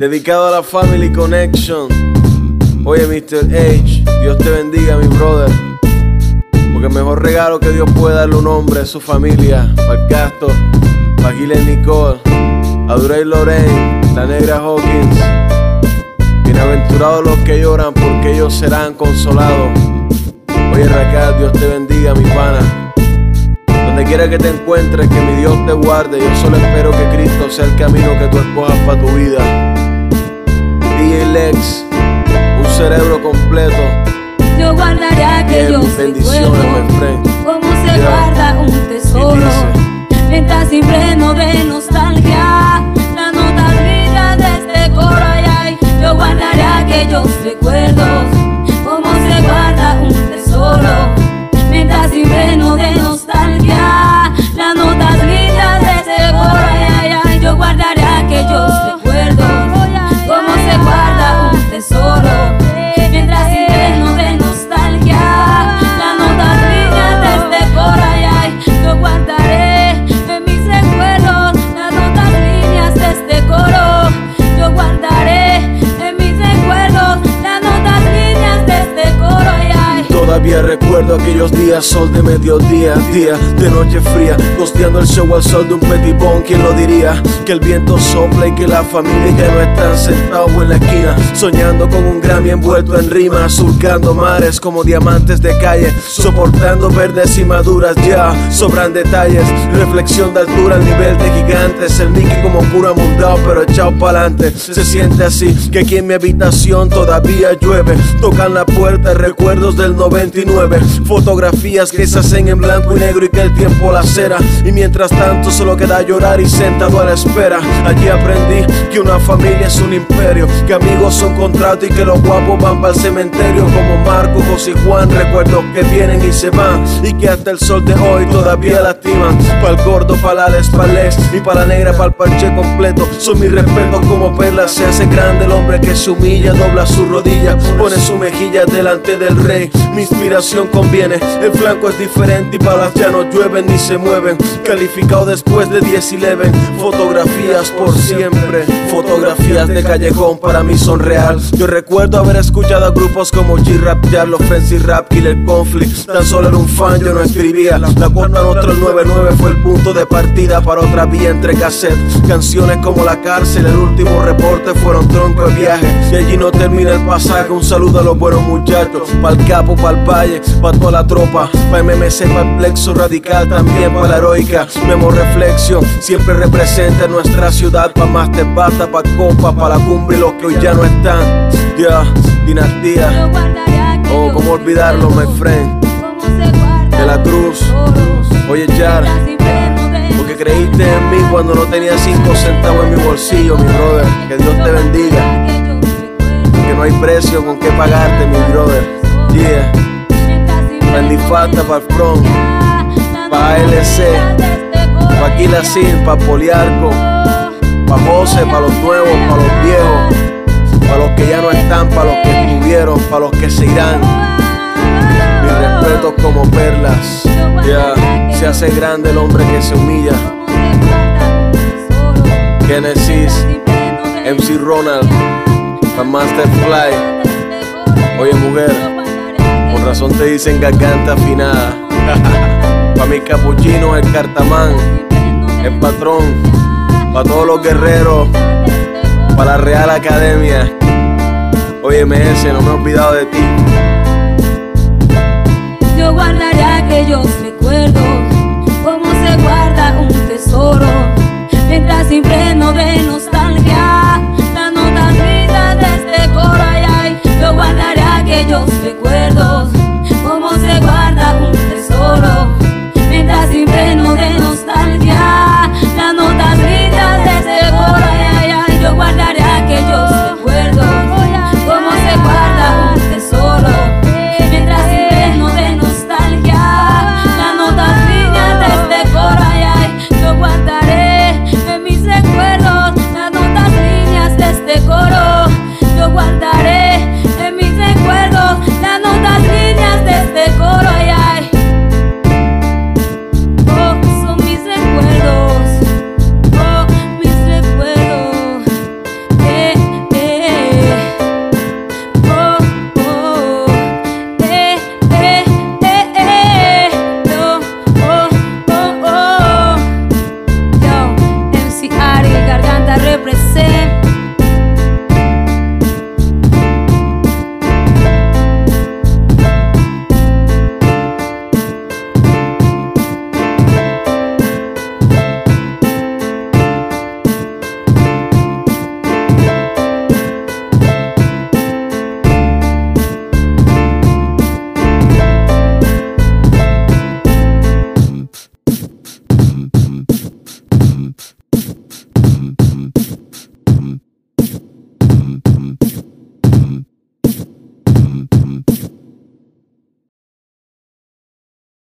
Dedicado a la Family Connection. Oye, Mr. H, Dios te bendiga, mi brother. Porque el mejor regalo que Dios puede darle un hombre es su familia. Para el Castor, para Giles Nicole, a Duray Lorraine, la negra Hawkins. Bienaventurados los que lloran porque ellos serán consolados. Oye, Raquel, Dios te bendiga, mi pana. Donde quiera que te encuentres, que mi Dios te guarde. Yo solo espero que Cristo sea el camino que tú escojas para tu vida. DJ Lex, un cerebro completo. Yo guardaré aquellos bendiciones, recuerdos. Como se guarda un tesoro recuerdo aquellos días, sol de mediodía, día de noche fría, costeando el show al sol de un petibón, ¿quién lo diría? Que el viento sopla y que la familia ya no están sentados en la esquina, soñando con un Grammy envuelto en rima, surcando mares como diamantes de calle, soportando verdes y maduras ya, sobran detalles, reflexión de altura al nivel de gigantes, el Mickey como puro mundado pero echado pa'lante, se siente así, que aquí en mi habitación todavía llueve, tocan la puerta recuerdos del 99, fotografías que se hacen en blanco y negro y que el tiempo la cera, y mientras tanto solo queda llorar y sentado a la espera, allí aprendí que una familia es un imperio, que amigos son contrato y que los guapos van para el cementerio como Marco, José y Juan, recuerdos que vienen y se van, y que hasta el sol de hoy todavía lastiman, para el gordo, para la Palex y para la negra, para el parche completo, son mis respetos como perlas, se hace grande el hombre que se humilla, dobla su rodilla, pone su mejilla delante del rey, mi inspiración el flanco es diferente y balas ya no llueven ni se mueven, calificado después de 10 y 11, fotografías por siempre, fotografías de callejón para mí son real, yo recuerdo haber escuchado a grupos como G-Rap, Jarlo, Fancy Rap, Killer Conflict, tan solo era un fan, yo no escribía, la cuarta nota el 99 fue el punto de partida para otra vía entre cassette, canciones como La Cárcel, el último reporte fueron tronco de viaje, y allí no termina el pasaje, un saludo a los buenos muchachos, pa'l capo, pa'l valle, pa' toda la tropa, pa' MMC, pa' plexo radical, también pa' la heroica, Memo Reflexión, siempre representa nuestra ciudad, pa' Master Bata, pa' Copa, pa' la cumbre y los que hoy ya no están, ya, dinastía, guardaré aquellos oh, cómo olvidarlo, my friend, de la cruz, oye, Char, porque creíste en mí cuando no tenía cinco centavos en mi bolsillo, mi brother, que Dios te bendiga, que no hay precio con qué pagarte, mi brother, yeah, Bendifata pa' el front, pa' ALC, pa' Aquila Sil, pa' Poliarco, pa' José, pa' los nuevos, pa' los viejos, pa' los que ya no están, pa' los que estuvieron, pa' los que se irán. Mis respetos como perlas, ya, se hace grande el hombre que se humilla. Genesis, MC Ronald, pa' Master Fly, oye mujer, razón te dicen garganta afinada. pa' mis capuchinos, el cartamán, el patrón, pa' todos los guerreros, pa' la Real Academia. Oye, MS, no me he olvidado de ti. Yo guardaré aquellos recuerdos, como se guarda un tesoro, mientras infreno de nostalgia, la nota grita desde este Corayay. Yo guardaré aquellos recuerdos.